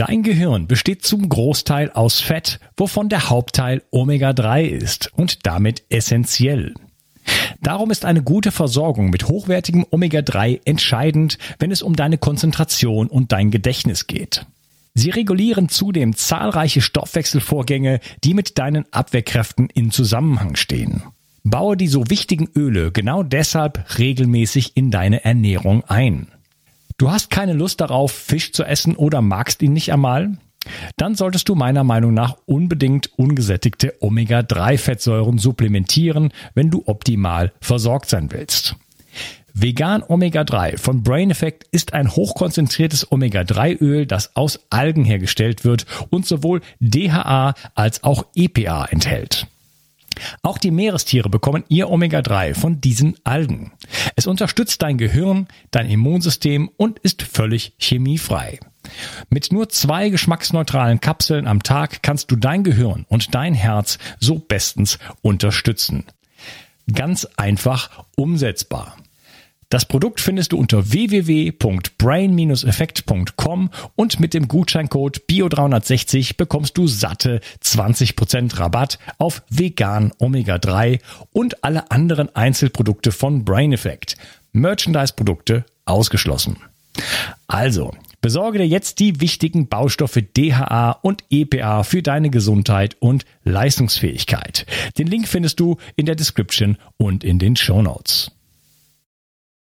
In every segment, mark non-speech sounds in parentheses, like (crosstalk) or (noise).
Dein Gehirn besteht zum Großteil aus Fett, wovon der Hauptteil Omega-3 ist und damit essentiell. Darum ist eine gute Versorgung mit hochwertigem Omega-3 entscheidend, wenn es um deine Konzentration und dein Gedächtnis geht. Sie regulieren zudem zahlreiche Stoffwechselvorgänge, die mit deinen Abwehrkräften in Zusammenhang stehen. Baue die so wichtigen Öle genau deshalb regelmäßig in deine Ernährung ein. Du hast keine Lust darauf, Fisch zu essen oder magst ihn nicht einmal? Dann solltest du meiner Meinung nach unbedingt ungesättigte Omega-3-Fettsäuren supplementieren, wenn du optimal versorgt sein willst. Vegan Omega-3 von Brain Effect ist ein hochkonzentriertes Omega-3-Öl, das aus Algen hergestellt wird und sowohl DHA als auch EPA enthält. Auch die Meerestiere bekommen ihr Omega-3 von diesen Algen. Es unterstützt dein Gehirn, dein Immunsystem und ist völlig chemiefrei. Mit nur zwei geschmacksneutralen Kapseln am Tag kannst du dein Gehirn und dein Herz so bestens unterstützen. Ganz einfach umsetzbar. Das Produkt findest du unter www.brain-effekt.com und mit dem Gutscheincode BIO360 bekommst du satte 20% Rabatt auf vegan Omega-3 und alle anderen Einzelprodukte von Brain Effect. Merchandise-Produkte ausgeschlossen. Also, besorge dir jetzt die wichtigen Baustoffe DHA und EPA für deine Gesundheit und Leistungsfähigkeit. Den Link findest du in der Description und in den Show Notes.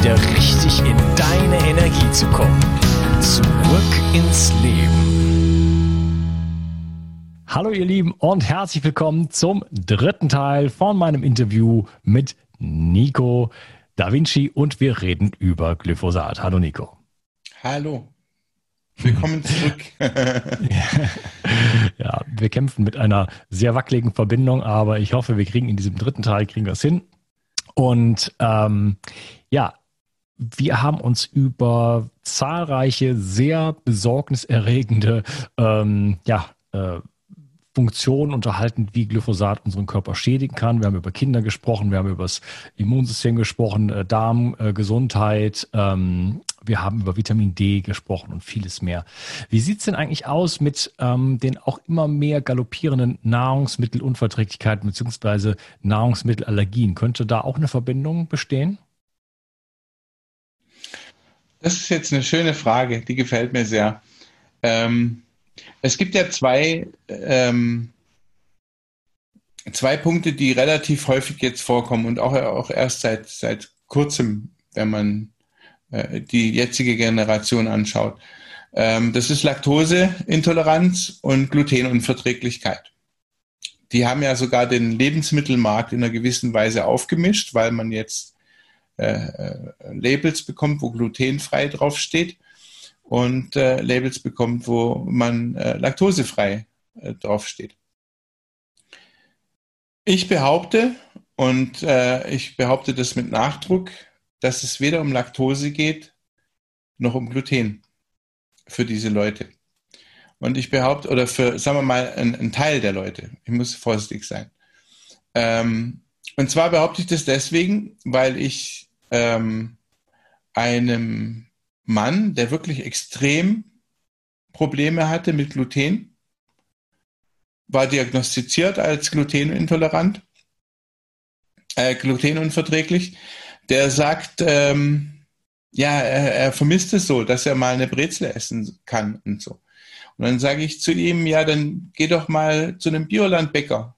wieder richtig in deine Energie zu kommen. Zurück ins Leben. Hallo ihr Lieben und herzlich willkommen zum dritten Teil von meinem Interview mit Nico Da Vinci und wir reden über Glyphosat. Hallo Nico. Hallo. Willkommen zurück. (laughs) (laughs) ja, wir kämpfen mit einer sehr wackeligen Verbindung, aber ich hoffe, wir kriegen in diesem dritten Teil kriegen wir es hin. Und ähm, ja, wir haben uns über zahlreiche sehr besorgniserregende ähm, ja, äh, Funktionen unterhalten, wie Glyphosat unseren Körper schädigen kann. Wir haben über Kinder gesprochen, wir haben über das Immunsystem gesprochen, äh, Darmgesundheit, äh, ähm, wir haben über Vitamin D gesprochen und vieles mehr. Wie sieht's denn eigentlich aus mit ähm, den auch immer mehr galoppierenden Nahrungsmittelunverträglichkeiten beziehungsweise Nahrungsmittelallergien? Könnte da auch eine Verbindung bestehen? Das ist jetzt eine schöne Frage, die gefällt mir sehr. Ähm, es gibt ja zwei, ähm, zwei Punkte, die relativ häufig jetzt vorkommen und auch, auch erst seit, seit kurzem, wenn man äh, die jetzige Generation anschaut. Ähm, das ist Laktoseintoleranz und Glutenunverträglichkeit. Die haben ja sogar den Lebensmittelmarkt in einer gewissen Weise aufgemischt, weil man jetzt Labels bekommt, wo glutenfrei draufsteht und äh, Labels bekommt, wo man äh, laktosefrei äh, draufsteht. Ich behaupte, und äh, ich behaupte das mit Nachdruck, dass es weder um Laktose geht, noch um Gluten für diese Leute. Und ich behaupte, oder für, sagen wir mal, ein, Teil der Leute, ich muss vorsichtig sein. Ähm, und zwar behaupte ich das deswegen, weil ich ähm, einem Mann, der wirklich extrem Probleme hatte mit Gluten, war diagnostiziert als glutenintolerant, äh, glutenunverträglich, der sagt, ähm, ja, er, er vermisst es so, dass er mal eine Brezel essen kann und so. Und dann sage ich zu ihm, ja, dann geh doch mal zu einem Biolandbäcker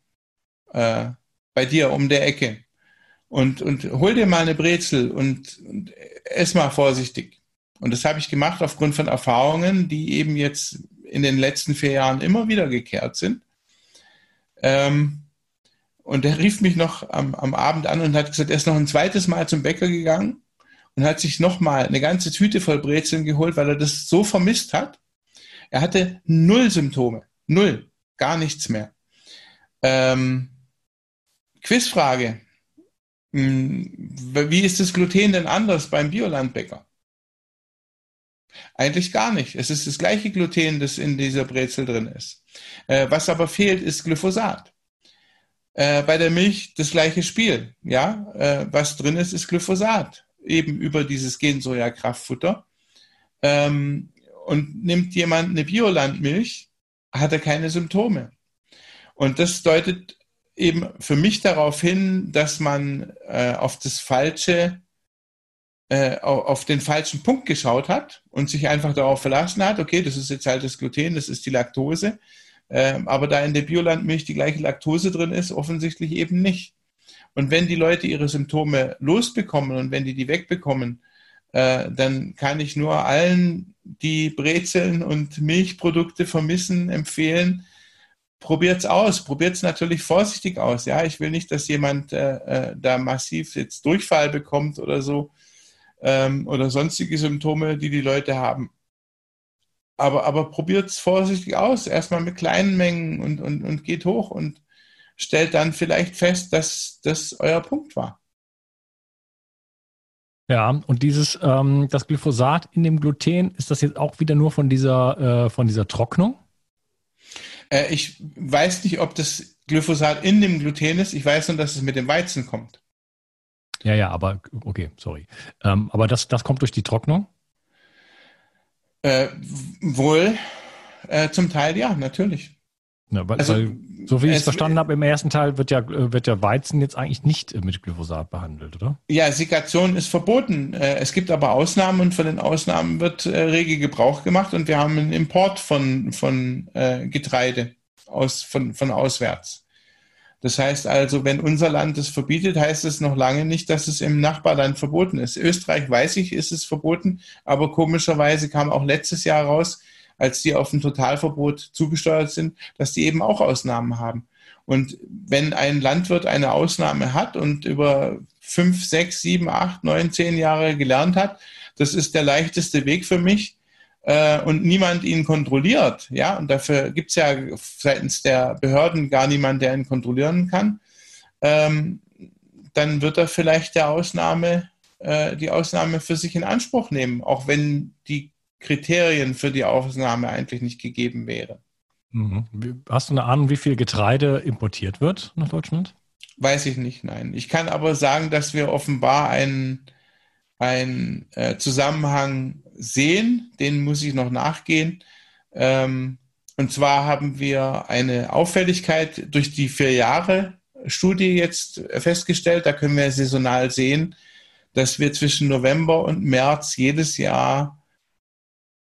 äh, bei dir um der Ecke und, und hol dir mal eine Brezel und, und ess mal vorsichtig. Und das habe ich gemacht aufgrund von Erfahrungen, die eben jetzt in den letzten vier Jahren immer wieder gekehrt sind. Ähm, und er rief mich noch am, am Abend an und hat gesagt, er ist noch ein zweites Mal zum Bäcker gegangen und hat sich nochmal eine ganze Tüte voll Brezeln geholt, weil er das so vermisst hat. Er hatte null Symptome. Null. Gar nichts mehr. Ähm, Quizfrage. Hm, wie ist das Gluten denn anders beim Biolandbäcker? Eigentlich gar nicht. Es ist das gleiche Gluten, das in dieser Brezel drin ist. Äh, was aber fehlt, ist Glyphosat. Äh, bei der Milch das gleiche Spiel. Ja, äh, was drin ist, ist Glyphosat. Eben über dieses Gensoja-Kraftfutter. Ähm, und nimmt jemand eine Biolandmilch, hat er keine Symptome. Und das deutet eben für mich darauf hin, dass man äh, auf das falsche, äh, auf den falschen Punkt geschaut hat und sich einfach darauf verlassen hat, okay, das ist jetzt halt das Gluten, das ist die Laktose. Äh, aber da in der Biolandmilch die gleiche Laktose drin ist, offensichtlich eben nicht. Und wenn die Leute ihre Symptome losbekommen und wenn die die wegbekommen, äh, dann kann ich nur allen, die Brezeln und Milchprodukte vermissen, empfehlen, probiert's aus, probiert's natürlich vorsichtig aus. Ja, ich will nicht, dass jemand äh, äh, da massiv jetzt Durchfall bekommt oder so ähm, oder sonstige Symptome, die die Leute haben. Aber, aber probiert's vorsichtig aus, erstmal mit kleinen Mengen und, und, und geht hoch und stellt dann vielleicht fest, dass das euer Punkt war. Ja, und dieses, ähm, das Glyphosat in dem Gluten, ist das jetzt auch wieder nur von dieser, äh, von dieser Trocknung? Äh, ich weiß nicht, ob das Glyphosat in dem Gluten ist. Ich weiß nur, dass es mit dem Weizen kommt. Ja, ja, aber okay, sorry. Ähm, aber das, das kommt durch die Trocknung? Äh, wohl, äh, zum Teil ja, natürlich. Ja, weil, also, weil, so wie ich es verstanden habe, im ersten Teil wird ja, wird ja Weizen jetzt eigentlich nicht mit Glyphosat behandelt, oder? Ja, Sigation ist verboten. Äh, es gibt aber Ausnahmen und von den Ausnahmen wird äh, rege Gebrauch gemacht und wir haben einen Import von, von äh, Getreide aus, von, von auswärts. Das heißt also, wenn unser Land es verbietet, heißt es noch lange nicht, dass es im Nachbarland verboten ist. Österreich weiß ich, ist es verboten, aber komischerweise kam auch letztes Jahr raus, als die auf ein Totalverbot zugesteuert sind, dass die eben auch Ausnahmen haben. Und wenn ein Landwirt eine Ausnahme hat und über fünf, sechs, sieben, acht, neun, zehn Jahre gelernt hat, das ist der leichteste Weg für mich äh, und niemand ihn kontrolliert, ja, und dafür gibt es ja seitens der Behörden gar niemand, der ihn kontrollieren kann, ähm, dann wird er vielleicht der Ausnahme, äh, die Ausnahme für sich in Anspruch nehmen, auch wenn die Kriterien für die Ausnahme eigentlich nicht gegeben wäre. Mhm. Hast du eine Ahnung, wie viel Getreide importiert wird nach Deutschland? Weiß ich nicht, nein. Ich kann aber sagen, dass wir offenbar einen, einen äh, Zusammenhang sehen, den muss ich noch nachgehen. Ähm, und zwar haben wir eine Auffälligkeit durch die vier Jahre Studie jetzt festgestellt. Da können wir saisonal sehen, dass wir zwischen November und März jedes Jahr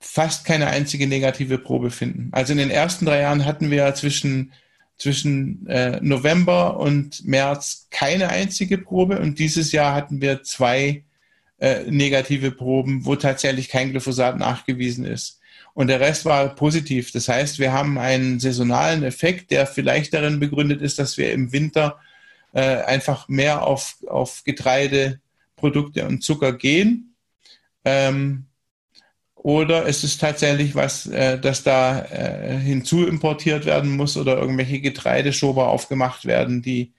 fast keine einzige negative Probe finden. Also in den ersten drei Jahren hatten wir zwischen, zwischen äh, November und März keine einzige Probe und dieses Jahr hatten wir zwei äh, negative Proben, wo tatsächlich kein Glyphosat nachgewiesen ist. Und der Rest war positiv. Das heißt, wir haben einen saisonalen Effekt, der vielleicht darin begründet ist, dass wir im Winter äh, einfach mehr auf, auf Getreide, Produkte und Zucker gehen. Ähm, oder ist es tatsächlich was, äh, das da äh, hinzu importiert werden muss oder irgendwelche Getreideschober aufgemacht werden, die,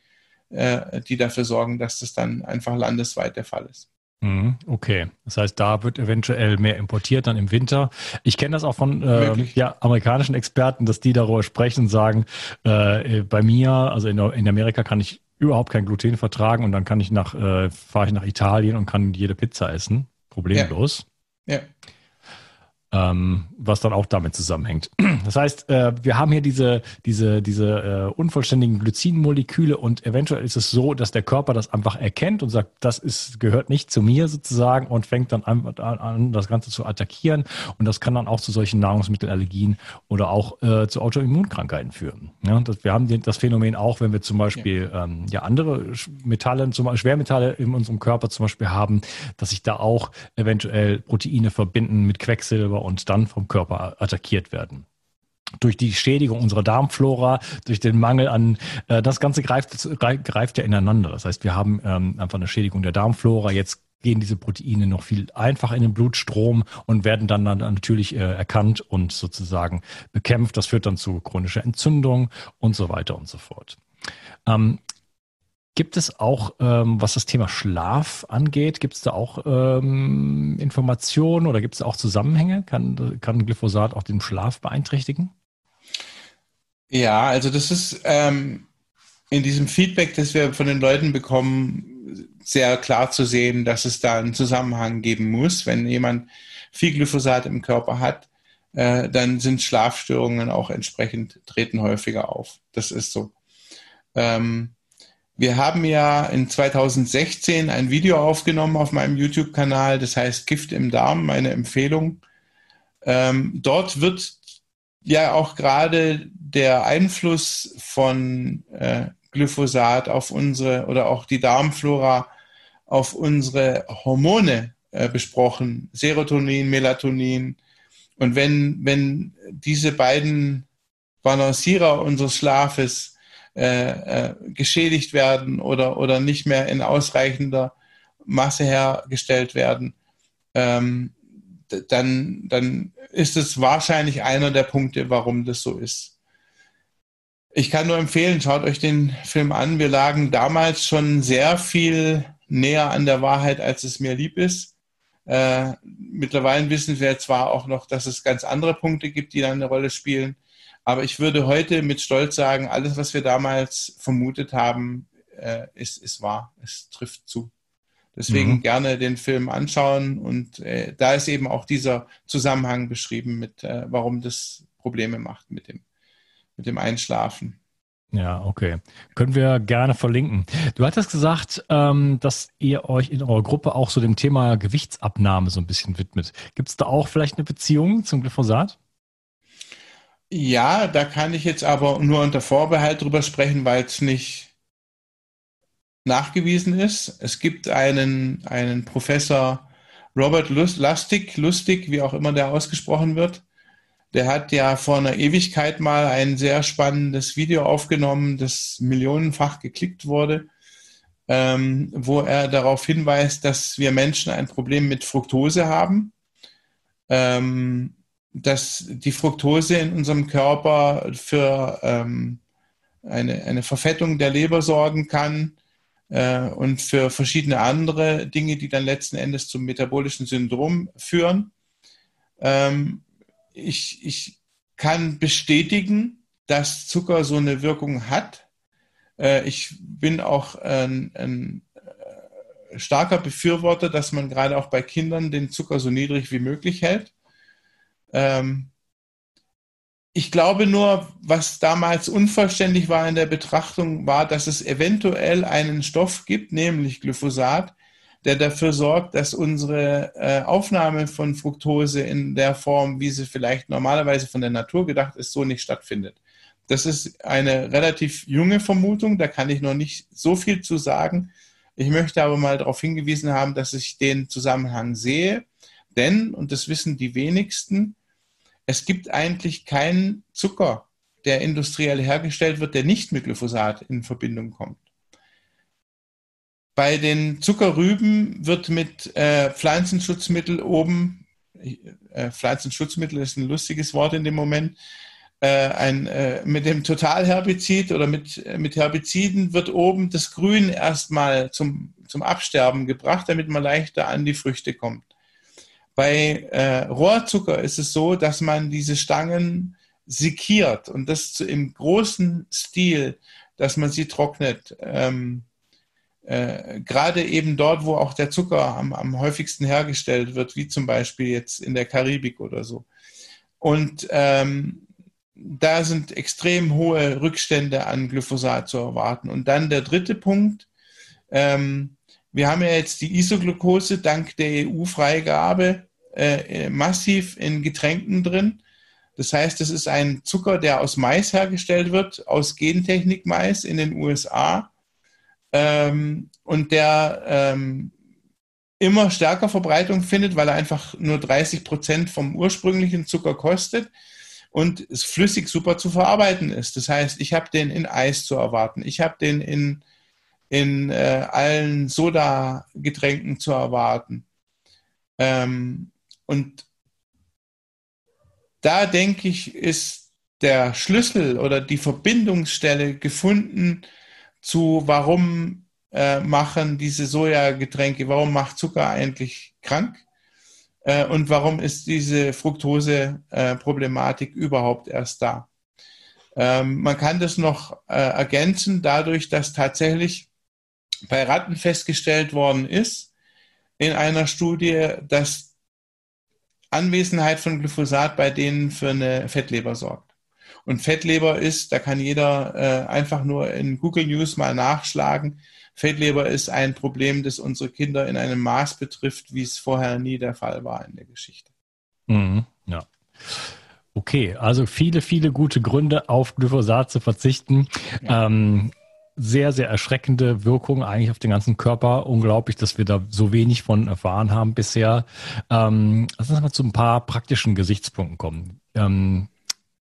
äh, die dafür sorgen, dass das dann einfach landesweit der Fall ist? Mhm, okay, das heißt, da wird eventuell mehr importiert dann im Winter. Ich kenne das auch von äh, ja, amerikanischen Experten, dass die darüber sprechen und sagen, äh, bei mir, also in, in Amerika kann ich überhaupt kein Gluten vertragen und dann kann ich nach, äh, fahre ich nach Italien und kann jede Pizza essen. Problemlos. Ja. ja ähm, was dann auch damit zusammenhängt. (clears throat) Das heißt, äh, wir haben hier diese, diese, diese äh, unvollständigen Glycinmoleküle und eventuell ist es so, dass der Körper das einfach erkennt und sagt, das ist, gehört nicht zu mir sozusagen und fängt dann an, an das Ganze zu attackieren und das kann dann auch zu solchen Nahrungsmittelallergien oder auch äh, zu Autoimmunkrankheiten führen. Ja, das, wir haben das Phänomen auch, wenn wir zum Beispiel ja, ähm, ja andere Metalle, zum Beispiel Schwermetalle in unserem Körper zum Beispiel haben, dass sich da auch eventuell Proteine verbinden mit Quecksilber und dann vom Körper attackiert werden durch die Schädigung unserer Darmflora, durch den Mangel an, äh, das Ganze greift, greift ja ineinander. Das heißt, wir haben ähm, einfach eine Schädigung der Darmflora. Jetzt gehen diese Proteine noch viel einfacher in den Blutstrom und werden dann, dann natürlich äh, erkannt und sozusagen bekämpft. Das führt dann zu chronischer Entzündung und so weiter und so fort. Ähm, Gibt es auch, ähm, was das Thema Schlaf angeht, gibt es da auch ähm, Informationen oder gibt es auch Zusammenhänge? Kann, kann Glyphosat auch den Schlaf beeinträchtigen? Ja, also das ist ähm, in diesem Feedback, das wir von den Leuten bekommen, sehr klar zu sehen, dass es da einen Zusammenhang geben muss. Wenn jemand viel Glyphosat im Körper hat, äh, dann sind Schlafstörungen auch entsprechend, treten häufiger auf. Das ist so. Ähm, wir haben ja in 2016 ein Video aufgenommen auf meinem YouTube-Kanal, das heißt Gift im Darm, meine Empfehlung. Ähm, dort wird ja auch gerade der Einfluss von äh, Glyphosat auf unsere oder auch die Darmflora auf unsere Hormone äh, besprochen, Serotonin, Melatonin. Und wenn, wenn diese beiden Balancierer unseres Schlafes äh, äh, geschädigt werden oder, oder nicht mehr in ausreichender Masse hergestellt werden, ähm, dann, dann ist es wahrscheinlich einer der Punkte, warum das so ist. Ich kann nur empfehlen, schaut euch den Film an. Wir lagen damals schon sehr viel näher an der Wahrheit, als es mir lieb ist. Äh, mittlerweile wissen wir zwar auch noch, dass es ganz andere Punkte gibt, die dann eine Rolle spielen. Aber ich würde heute mit Stolz sagen, alles, was wir damals vermutet haben, äh, ist, ist wahr. Es trifft zu. Deswegen mhm. gerne den Film anschauen und äh, da ist eben auch dieser Zusammenhang beschrieben mit, äh, warum das Probleme macht mit dem, mit dem Einschlafen. Ja, okay. Können wir gerne verlinken. Du hattest gesagt, ähm, dass ihr euch in eurer Gruppe auch so dem Thema Gewichtsabnahme so ein bisschen widmet. Gibt es da auch vielleicht eine Beziehung zum Glyphosat? Ja, da kann ich jetzt aber nur unter Vorbehalt drüber sprechen, weil es nicht nachgewiesen ist. Es gibt einen, einen Professor Robert Lustig, Lustig, wie auch immer der ausgesprochen wird. Der hat ja vor einer Ewigkeit mal ein sehr spannendes Video aufgenommen, das millionenfach geklickt wurde, ähm, wo er darauf hinweist, dass wir Menschen ein Problem mit Fructose haben, ähm, dass die Fructose in unserem Körper für ähm, eine, eine Verfettung der Leber sorgen kann, äh, und für verschiedene andere Dinge, die dann letzten Endes zum metabolischen Syndrom führen. Ähm, ich, ich kann bestätigen, dass Zucker so eine Wirkung hat. Äh, ich bin auch ein, ein äh, starker Befürworter, dass man gerade auch bei Kindern den Zucker so niedrig wie möglich hält. Ähm, ich glaube nur, was damals unvollständig war in der Betrachtung, war, dass es eventuell einen Stoff gibt, nämlich Glyphosat, der dafür sorgt, dass unsere äh, Aufnahme von Fructose in der Form, wie sie vielleicht normalerweise von der Natur gedacht ist, so nicht stattfindet. Das ist eine relativ junge Vermutung, da kann ich noch nicht so viel zu sagen. Ich möchte aber mal darauf hingewiesen haben, dass ich den Zusammenhang sehe, denn, und das wissen die wenigsten, es gibt eigentlich keinen Zucker, der industriell hergestellt wird, der nicht mit Glyphosat in Verbindung kommt. Bei den Zuckerrüben wird mit äh, Pflanzenschutzmittel oben, äh, Pflanzenschutzmittel ist ein lustiges Wort in dem Moment, äh, ein, äh, mit dem Totalherbizid oder mit, äh, mit Herbiziden wird oben das Grün erstmal zum, zum Absterben gebracht, damit man leichter an die Früchte kommt. Bei äh, Rohrzucker ist es so, dass man diese Stangen sekiert und das im großen Stil, dass man sie trocknet. Ähm, äh, Gerade eben dort, wo auch der Zucker am, am häufigsten hergestellt wird, wie zum Beispiel jetzt in der Karibik oder so. Und ähm, da sind extrem hohe Rückstände an Glyphosat zu erwarten. Und dann der dritte Punkt. Ähm, wir haben ja jetzt die Isoglucose dank der EU-Freigabe äh, massiv in Getränken drin. Das heißt, es ist ein Zucker, der aus Mais hergestellt wird, aus Gentechnik-Mais in den USA ähm, und der ähm, immer stärker Verbreitung findet, weil er einfach nur 30 Prozent vom ursprünglichen Zucker kostet und es flüssig super zu verarbeiten ist. Das heißt, ich habe den in Eis zu erwarten, ich habe den in in äh, allen Soda-Getränken zu erwarten. Ähm, und da denke ich, ist der Schlüssel oder die Verbindungsstelle gefunden zu, warum äh, machen diese Sojagetränke, warum macht Zucker eigentlich krank äh, und warum ist diese Fructose-Problematik äh, überhaupt erst da. Ähm, man kann das noch äh, ergänzen dadurch, dass tatsächlich bei Ratten festgestellt worden ist in einer Studie, dass Anwesenheit von Glyphosat bei denen für eine Fettleber sorgt. Und Fettleber ist, da kann jeder äh, einfach nur in Google News mal nachschlagen. Fettleber ist ein Problem, das unsere Kinder in einem Maß betrifft, wie es vorher nie der Fall war in der Geschichte. Mhm, ja. Okay, also viele, viele gute Gründe auf Glyphosat zu verzichten. Ja. Ähm, sehr, sehr erschreckende Wirkung eigentlich auf den ganzen Körper. Unglaublich, dass wir da so wenig von erfahren haben bisher. Ähm, lass uns mal zu ein paar praktischen Gesichtspunkten kommen. Ähm,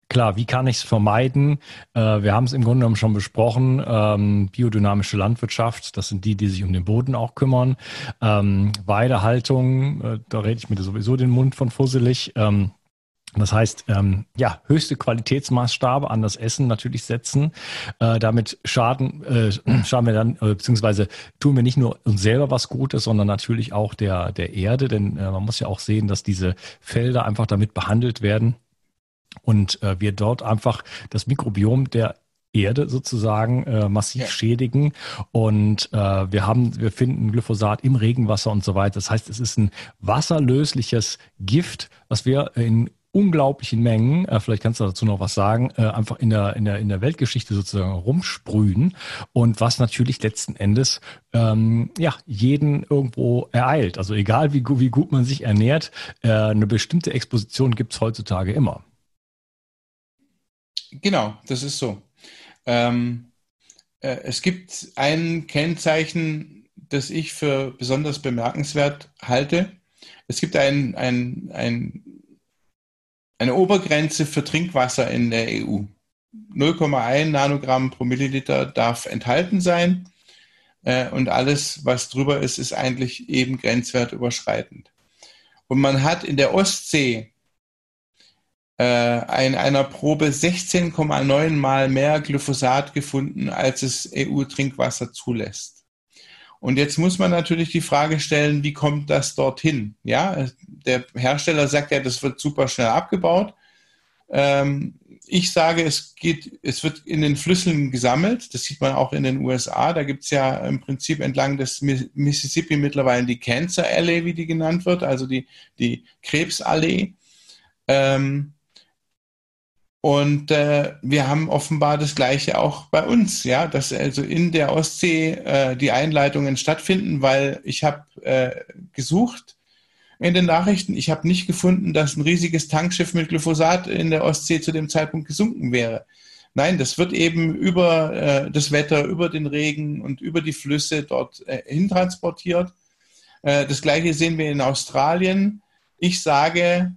klar, wie kann ich es vermeiden? Äh, wir haben es im Grunde genommen schon besprochen. Ähm, biodynamische Landwirtschaft, das sind die, die sich um den Boden auch kümmern. Ähm, Weidehaltung, äh, da rede ich mir sowieso den Mund von fusselig. Ähm, das heißt, ähm, ja, höchste Qualitätsmaßstabe an das Essen natürlich setzen. Äh, damit schaden, äh, (clears throat) schaden wir dann, äh, beziehungsweise tun wir nicht nur uns selber was Gutes, sondern natürlich auch der, der Erde, denn äh, man muss ja auch sehen, dass diese Felder einfach damit behandelt werden und äh, wir dort einfach das Mikrobiom der Erde sozusagen äh, massiv ja. schädigen. Und äh, wir haben, wir finden Glyphosat im Regenwasser und so weiter. Das heißt, es ist ein wasserlösliches Gift, was wir in unglaublichen Mengen, äh, vielleicht kannst du dazu noch was sagen, äh, einfach in der, in, der, in der Weltgeschichte sozusagen rumsprühen und was natürlich letzten Endes ähm, ja, jeden irgendwo ereilt. Also egal wie, wie gut man sich ernährt, äh, eine bestimmte Exposition gibt es heutzutage immer. Genau, das ist so. Ähm, äh, es gibt ein Kennzeichen, das ich für besonders bemerkenswert halte. Es gibt ein, ein, ein eine Obergrenze für Trinkwasser in der EU. 0,1 Nanogramm pro Milliliter darf enthalten sein. Äh, und alles, was drüber ist, ist eigentlich eben grenzwertüberschreitend. Und man hat in der Ostsee äh, in einer Probe 16,9 mal mehr Glyphosat gefunden, als es EU-Trinkwasser zulässt. Und jetzt muss man natürlich die Frage stellen, wie kommt das dorthin? Ja, der Hersteller sagt ja, das wird super schnell abgebaut. Ähm, ich sage, es geht, es wird in den Flüssen gesammelt. Das sieht man auch in den USA. Da gibt es ja im Prinzip entlang des Mississippi mittlerweile die Cancer Alley, wie die genannt wird, also die, die Krebsallee. Ähm, und äh, wir haben offenbar das Gleiche auch bei uns, ja, dass also in der Ostsee äh, die Einleitungen stattfinden, weil ich habe äh, gesucht in den Nachrichten, ich habe nicht gefunden, dass ein riesiges Tankschiff mit Glyphosat in der Ostsee zu dem Zeitpunkt gesunken wäre. Nein, das wird eben über äh, das Wetter, über den Regen und über die Flüsse dort äh, hintransportiert. Äh, das gleiche sehen wir in Australien. Ich sage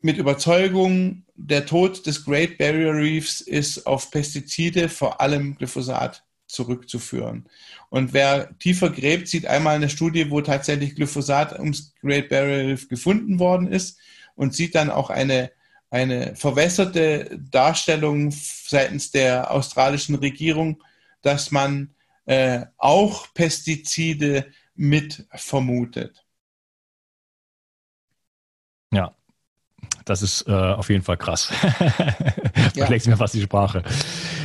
mit Überzeugung, der Tod des Great Barrier Reefs ist auf Pestizide, vor allem Glyphosat, zurückzuführen. Und wer tiefer gräbt, sieht einmal eine Studie, wo tatsächlich Glyphosat ums Great Barrier Reef gefunden worden ist und sieht dann auch eine, eine verwässerte Darstellung seitens der australischen Regierung, dass man äh, auch Pestizide mit vermutet. Ja, das ist äh, auf jeden Fall krass. Verlegst (laughs) ja. mir fast die Sprache.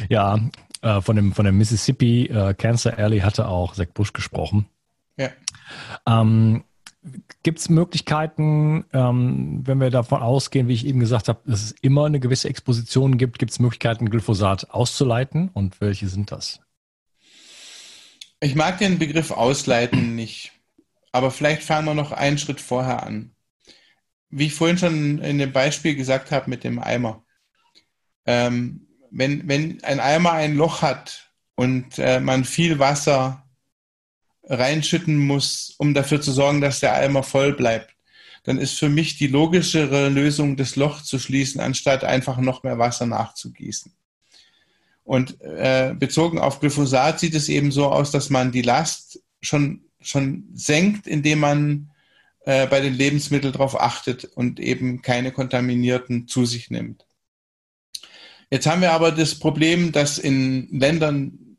Ja, äh, von, dem, von dem Mississippi äh, Cancer Alley hatte auch Zack Bush gesprochen. Ja. Ähm, Gibt es Möglichkeiten, ähm, wenn wir davon ausgehen, wie ich eben gesagt habe, dass es immer eine gewisse Exposition gibt, gibt es Möglichkeiten, Glyphosat auszuleiten und welche sind das? Ich mag den Begriff ausleiten nicht, aber vielleicht fangen wir noch einen Schritt vorher an wie ich vorhin schon in dem Beispiel gesagt habe mit dem Eimer, ähm, wenn, wenn ein Eimer ein Loch hat und äh, man viel Wasser reinschütten muss, um dafür zu sorgen, dass der Eimer voll bleibt, dann ist für mich die logischere Lösung, das Loch zu schließen, anstatt einfach noch mehr Wasser nachzugießen. Und äh, bezogen auf Glyphosat sieht es eben so aus, dass man die Last schon, schon senkt, indem man äh, bei den Lebensmitteln darauf achtet und eben keine kontaminierten zu sich nimmt. Jetzt haben wir aber das Problem, dass in Ländern,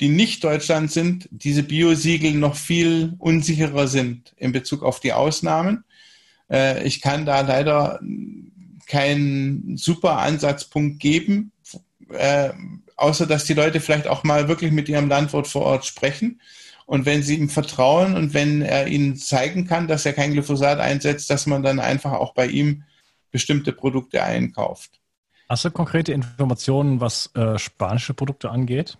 die nicht Deutschland sind, diese Biosiegel noch viel unsicherer sind in Bezug auf die Ausnahmen. Äh, ich kann da leider keinen super Ansatzpunkt geben, äh, außer dass die Leute vielleicht auch mal wirklich mit ihrem Landwirt vor Ort sprechen. Und wenn sie ihm vertrauen und wenn er ihnen zeigen kann, dass er kein Glyphosat einsetzt, dass man dann einfach auch bei ihm bestimmte Produkte einkauft. Hast du konkrete Informationen, was äh, spanische Produkte angeht?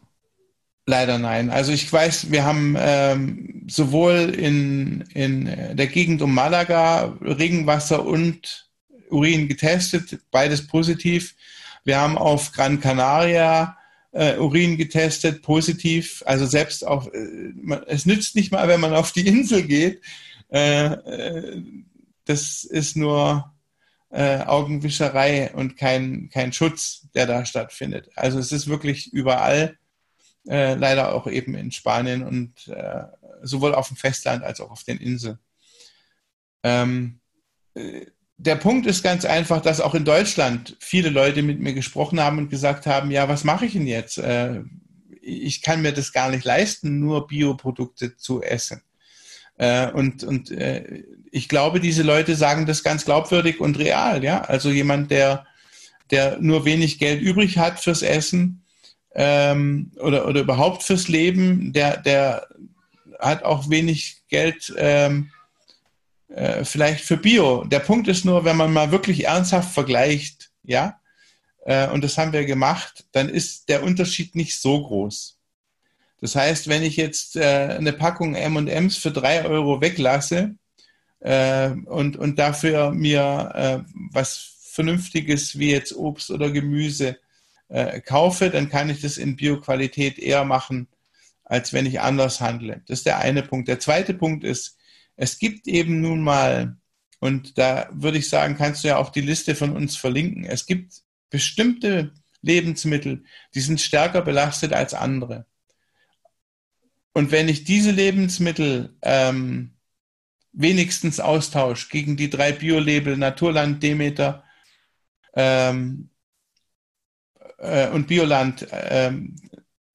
Leider nein. Also ich weiß, wir haben ähm, sowohl in, in der Gegend um Malaga Regenwasser und Urin getestet, beides positiv. Wir haben auf Gran Canaria äh, Urin getestet, positiv. Also selbst auf, äh, man, es nützt nicht mal, wenn man auf die Insel geht. Äh, äh das ist nur äh, Augenwischerei und kein, kein Schutz, der da stattfindet. Also es ist wirklich überall, äh, leider auch eben in Spanien und äh, sowohl auf dem Festland als auch auf den Inseln. Ähm, äh, der Punkt ist ganz einfach, dass auch in Deutschland viele Leute mit mir gesprochen haben und gesagt haben, ja, was mache ich denn jetzt? Äh, ich kann mir das gar nicht leisten, nur Bioprodukte zu essen. Äh, und und äh, ich glaube, diese Leute sagen das ganz glaubwürdig und real. Ja, also jemand, der der nur wenig Geld übrig hat fürs Essen ähm, oder oder überhaupt fürs Leben, der der hat auch wenig Geld. Ähm, äh, vielleicht für Bio. Der Punkt ist nur, wenn man mal wirklich ernsthaft vergleicht, ja, äh, und das haben wir gemacht, dann ist der Unterschied nicht so groß. Das heißt, wenn ich jetzt äh, eine Packung M&Ms für drei Euro weglasse äh, und, und dafür mir äh, was Vernünftiges wie jetzt Obst oder Gemüse kaufe, dann kann ich das in Bioqualität eher machen, als wenn ich anders handle. Das ist der eine Punkt. Der zweite Punkt ist, es gibt eben nun mal, und da würde ich sagen, kannst du ja auch die Liste von uns verlinken, es gibt bestimmte Lebensmittel, die sind stärker belastet als andere. Und wenn ich diese Lebensmittel ähm, wenigstens austausche gegen die drei Bio-Label Naturland, Demeter ähm, äh, und Bioland, ähm,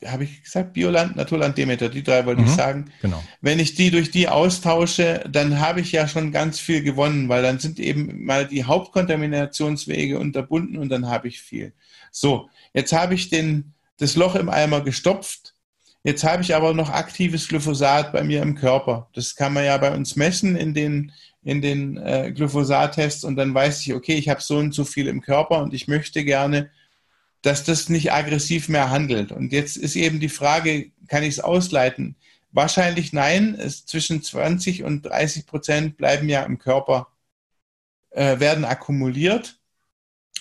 habe ich gesagt, Bioland, Naturland, Demeter, die drei wollte mhm, ich sagen. Genau. Wenn ich die durch die austausche, dann habe ich ja schon ganz viel gewonnen, weil dann sind eben mal die Hauptkontaminationswege unterbunden und dann habe ich viel. So, jetzt habe ich den, das Loch im Eimer gestopft. Jetzt habe ich aber noch aktives Glyphosat bei mir im Körper. Das kann man ja bei uns messen in den, in den äh, Glyphosat-Tests und dann weiß ich, okay, ich habe so und so viel im Körper und ich möchte gerne dass das nicht aggressiv mehr handelt. Und jetzt ist eben die Frage, kann ich es ausleiten? Wahrscheinlich nein. Es zwischen 20 und 30 Prozent bleiben ja im Körper, äh, werden akkumuliert.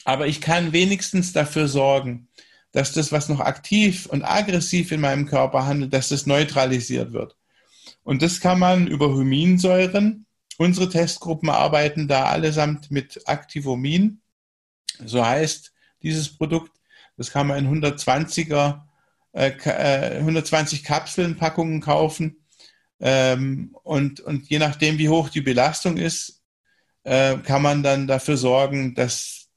Aber ich kann wenigstens dafür sorgen, dass das, was noch aktiv und aggressiv in meinem Körper handelt, dass das neutralisiert wird. Und das kann man über Huminsäuren. Unsere Testgruppen arbeiten da allesamt mit Activomin. So heißt dieses Produkt. Das kann man in 120er, äh, 120 äh, Kapseln kaufen. Ähm, und, und je nachdem, wie hoch die Belastung ist, äh, kann man dann dafür sorgen, dass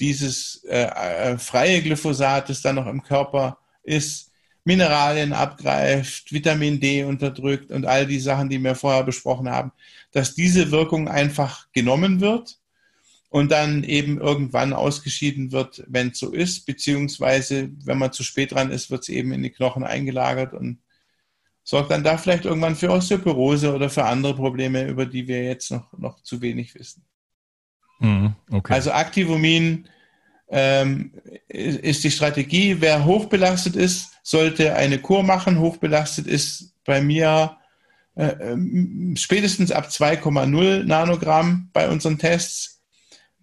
dieses äh, äh, freie Glyphosat, das dann noch im Körper ist, Mineralien abgreift, Vitamin D unterdrückt und all die Sachen, die wir vorher besprochen haben, dass diese Wirkung einfach genommen wird und dann eben irgendwann ausgeschieden wird, wenn es so ist, beziehungsweise wenn man zu spät dran ist, wird es eben in die Knochen eingelagert und sorgt dann da vielleicht irgendwann für Osteoporose oder für andere Probleme, über die wir jetzt noch, noch zu wenig wissen. Mhm, okay. Also Activumin ähm, ist die Strategie. Wer hochbelastet ist, sollte eine Kur machen. Hochbelastet ist bei mir äh, ähm, spätestens ab 2,0 Nanogramm bei unseren Tests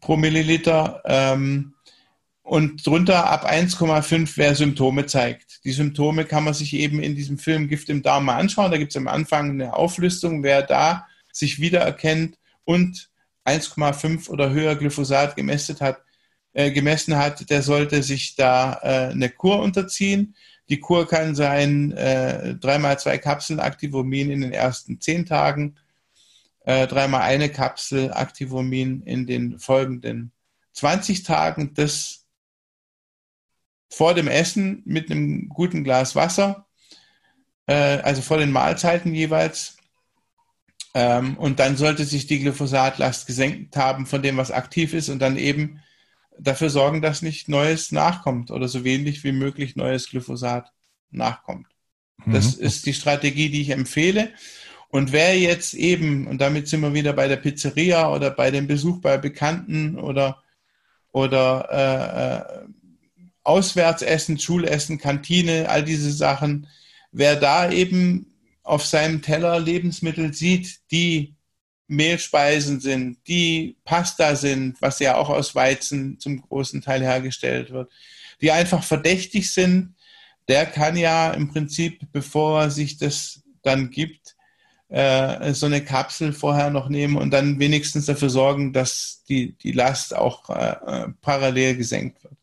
pro Milliliter ähm, und drunter ab 1,5, wer Symptome zeigt. Die Symptome kann man sich eben in diesem Film Gift im Darm mal anschauen. Da gibt es am Anfang eine Auflistung, wer da sich wiedererkennt und 1,5 oder höher Glyphosat gemästet hat, äh, gemessen hat, der sollte sich da äh, eine Kur unterziehen. Die Kur kann sein äh, dreimal zwei Kapseln Activomin in den ersten zehn Tagen, äh, dreimal eine Kapsel Activomin in den folgenden 20 Tagen. Das vor dem Essen mit einem guten Glas Wasser, äh, also vor den Mahlzeiten jeweils. Ähm, und dann sollte sich die Glyphosatlast gesenkt haben von dem, was aktiv ist und dann eben dafür sorgen, dass nicht Neues nachkommt oder so wenig wie möglich neues Glyphosat nachkommt. Mhm. Das ist die Strategie, die ich empfehle. Und wer jetzt eben, und damit sind wir wieder bei der Pizzeria oder bei dem Besuch bei Bekannten oder, oder äh, äh Auswärtsessen, Schulessen, Kantine, all diese Sachen, wer da eben auf seinem Teller Lebensmittel sieht, die Mehlspeisen sind, die Pasta sind, was ja auch aus Weizen zum großen Teil hergestellt wird, die einfach verdächtig sind, der kann ja im Prinzip, bevor er sich das dann gibt, äh, so eine Kapsel vorher noch nehmen und dann wenigstens dafür sorgen, dass die, die Last auch äh, äh parallel gesenkt wird.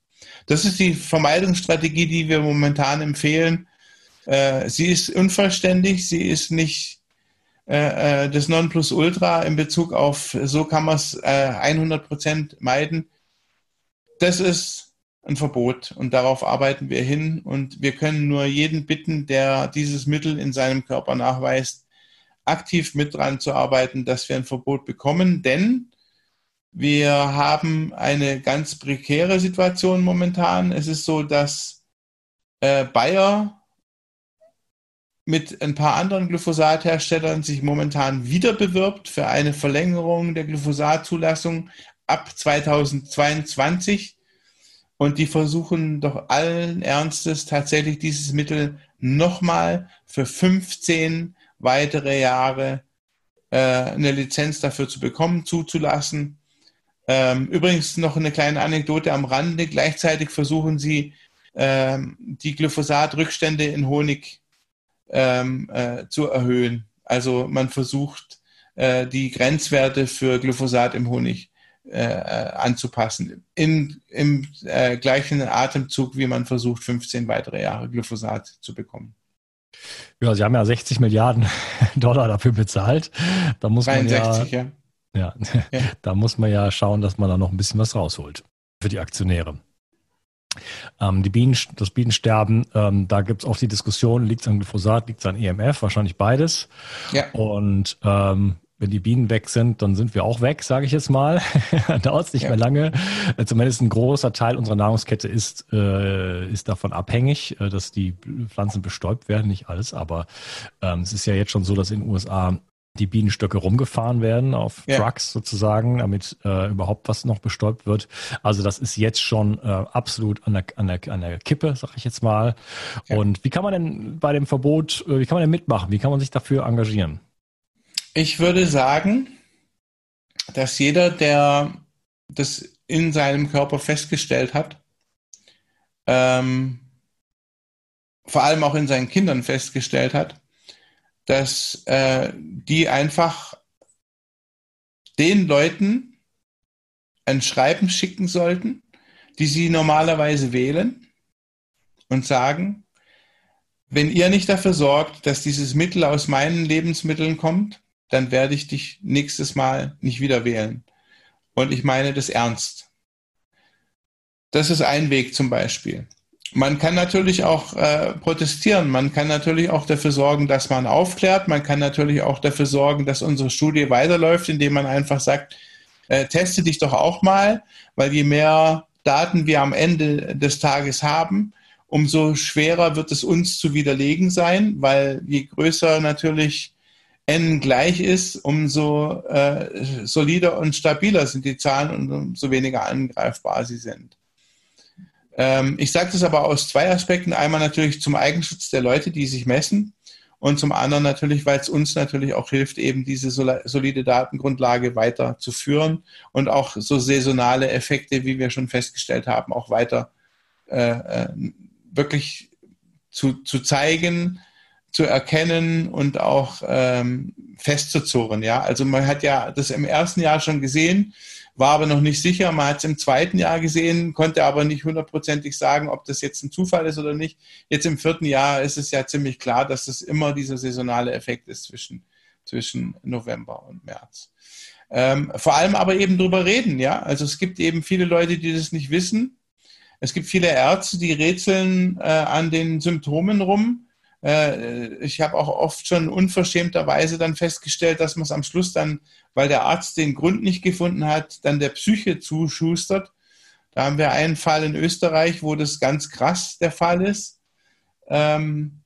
Das ist die Vermeidungsstrategie, die wir momentan empfehlen. Äh, sie ist unvollständig, sie ist nicht äh, äh, das Nonplusultra in Bezug auf, so kann man es äh, 100% meiden. Das ist ein Verbot und darauf arbeiten wir hin und wir können nur jeden bitten, der dieses Mittel in seinem Körper nachweist, aktiv mit dran zu arbeiten, dass wir ein Verbot bekommen, denn wir haben eine ganz prekäre Situation momentan. Es ist so, dass äh, Bayer mit ein paar anderen Glyphosatherstellern sich momentan wieder bewirbt für eine Verlängerung der Glyphosatzulassung ab 2022. Und die versuchen doch allen Ernstes tatsächlich dieses Mittel nochmal für 15 weitere Jahre äh, eine Lizenz dafür zu bekommen, zuzulassen. Ähm, übrigens noch eine kleine Anekdote am Rande. Gleichzeitig versuchen sie, ähm, die Glyphosatrückstände in Honig ähm, äh, zu erhöhen. Also man versucht, äh, die Grenzwerte für Glyphosat im Honig äh, äh anzupassen. In, Im äh, gleichen Atemzug, wie man versucht, 15 weitere Jahre Glyphosat zu bekommen. Ja, Sie haben ja 60 Milliarden (laughs) Dollar dafür bezahlt. Da muss 63, man ja, ja. (laughs) ja. da muss man ja schauen, dass man da noch ein bisschen was rausholt für die Aktionäre. Ähm, die Bienen, das Bienensterben, ähm, da gibt es auch die Diskussion, liegt es an Glyphosat, liegt es an EMF, wahrscheinlich beides. Ja. Und ähm, wenn die Bienen weg sind, dann sind wir auch weg, sage ich jetzt mal. (laughs) Dauert es nicht ja. mehr lange. Äh, zumindest ein großer Teil unserer Nahrungskette ist, äh, ist davon abhängig, äh, dass die Pflanzen bestäubt werden. Nicht alles, aber ähm, es ist ja jetzt schon so, dass in den USA die Bienenstöcke rumgefahren werden auf ja. Trucks sozusagen, damit äh, überhaupt was noch bestäubt wird. Also das ist jetzt schon äh, absolut an der, an, der, an der Kippe, sag ich jetzt mal. Ja. Und wie kann man denn bei dem Verbot, äh, wie kann man denn mitmachen? Wie kann man sich dafür engagieren? Ich würde sagen, dass jeder, der das in seinem Körper festgestellt hat, ähm, vor allem auch in seinen Kindern festgestellt hat, dass äh, die einfach den Leuten ein Schreiben schicken sollten, die sie normalerweise wählen und sagen, wenn ihr nicht dafür sorgt, dass dieses Mittel aus meinen Lebensmitteln kommt, dann werde ich dich nächstes Mal nicht wieder wählen. Und ich meine das ernst. Das ist ein Weg zum Beispiel. Man kann natürlich auch äh, protestieren, man kann natürlich auch dafür sorgen, dass man aufklärt, man kann natürlich auch dafür sorgen, dass unsere Studie weiterläuft, indem man einfach sagt, äh, teste dich doch auch mal, weil je mehr Daten wir am Ende des Tages haben, umso schwerer wird es uns zu widerlegen sein, weil je größer natürlich n gleich ist, umso äh, solider und stabiler sind die Zahlen und umso weniger angreifbar sie sind. Ähm, ich sage das aber aus zwei Aspekten. Einmal natürlich zum Eigenschutz der Leute, die sich messen. Und zum anderen natürlich, weil es uns natürlich auch hilft, eben diese solide Datengrundlage weiter zu führen und auch so saisonale Effekte, wie wir schon festgestellt haben, auch weiter äh, äh, wirklich zu, zu zeigen, zu erkennen und auch ähm, festzuzurren. Ja, also man hat ja das im ersten Jahr schon gesehen, war aber noch nicht sicher. Man hat es im zweiten Jahr gesehen, konnte aber nicht hundertprozentig sagen, ob das jetzt ein Zufall ist oder nicht. Jetzt im vierten Jahr ist es ja ziemlich klar, dass es immer dieser saisonale Effekt ist zwischen, zwischen November und März. Ähm, vor allem aber eben drüber reden, ja. Also es gibt eben viele Leute, die das nicht wissen. Es gibt viele Ärzte, die rätseln äh, an den Symptomen rum ich habe auch oft schon unverschämterweise dann festgestellt, dass man es am Schluss dann, weil der Arzt den Grund nicht gefunden hat, dann der Psyche zuschustert. Da haben wir einen Fall in Österreich, wo das ganz krass der Fall ist. Ähm,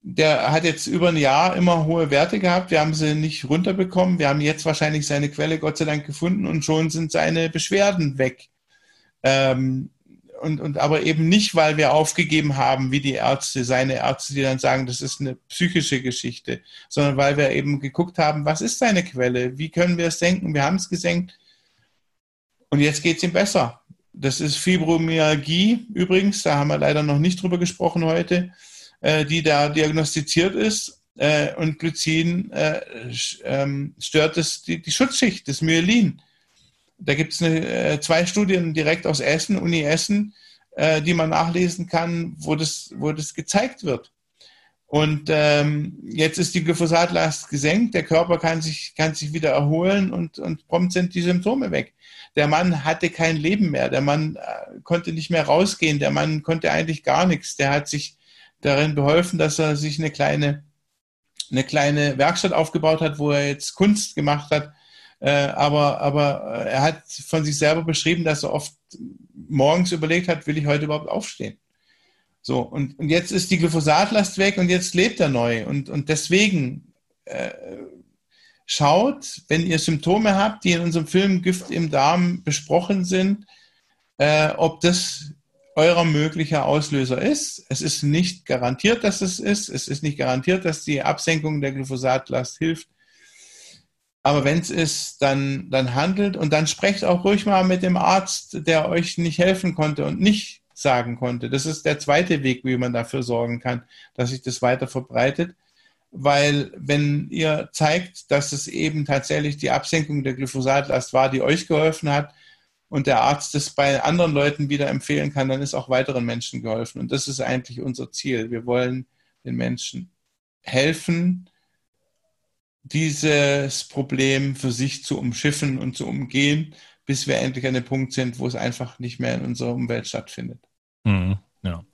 der hat jetzt über ein Jahr immer hohe Werte gehabt. Wir haben sie nicht runterbekommen. Wir haben jetzt wahrscheinlich seine Quelle Gott sei Dank gefunden und schon sind seine Beschwerden weg. Ähm, und, und aber eben nicht, weil wir aufgegeben haben, wie die Ärzte, seine Ärzte, die dann sagen, das ist eine psychische Geschichte, sondern weil wir eben geguckt haben, was ist seine Quelle, wie können wir es senken, wir haben es gesenkt. Und jetzt geht es ihm besser. Das ist Fibromyalgie übrigens, da haben wir leider noch nicht drüber gesprochen heute, äh, die da diagnostiziert ist äh, und Glycin äh, ähm, stört es, die, die Schutzschicht, das Myelin da gibt es äh, zwei Studien direkt aus Essen, Uni Essen, äh, die man nachlesen kann, wo das, wo das gezeigt wird. Und ähm, jetzt ist die Glyphosatlast gesenkt, der Körper kann sich, kann sich wieder erholen und, und prompt sind die Symptome weg. Der Mann hatte kein Leben mehr, der Mann äh, konnte nicht mehr rausgehen, der Mann konnte eigentlich gar nichts. Der hat sich darin beholfen, dass er sich eine kleine, eine kleine Werkstatt aufgebaut hat, wo er jetzt Kunst gemacht hat äh, aber, aber er hat von sich selber beschrieben, dass er oft morgens überlegt hat, will ich heute überhaupt aufstehen? So, und, und jetzt ist die Glyphosatlast weg und jetzt lebt er neu. Und, und deswegen äh, schaut, wenn ihr Symptome habt, die in unserem Film Gift im Darm besprochen sind, äh, ob das euer möglicher Auslöser ist. Es ist nicht garantiert, dass es ist. Es ist nicht garantiert, dass die Absenkung der Glyphosatlast hilft. Aber wenn es ist, dann, dann handelt und dann sprecht auch ruhig mal mit dem Arzt, der euch nicht helfen konnte und nicht sagen konnte. Das ist der zweite Weg, wie man dafür sorgen kann, dass sich das weiter verbreitet. Weil wenn ihr zeigt, dass es eben tatsächlich die Absenkung der Glyphosatlast war, die euch geholfen hat und der Arzt das bei anderen Leuten wieder empfehlen kann, dann ist auch weiteren Menschen geholfen. Und das ist eigentlich unser Ziel. Wir wollen den Menschen helfen, dieses Problem für sich zu umschiffen und zu umgehen, bis wir endlich an dem Punkt sind, wo es einfach nicht mehr in unserer Umwelt stattfindet. Mhm. Ja,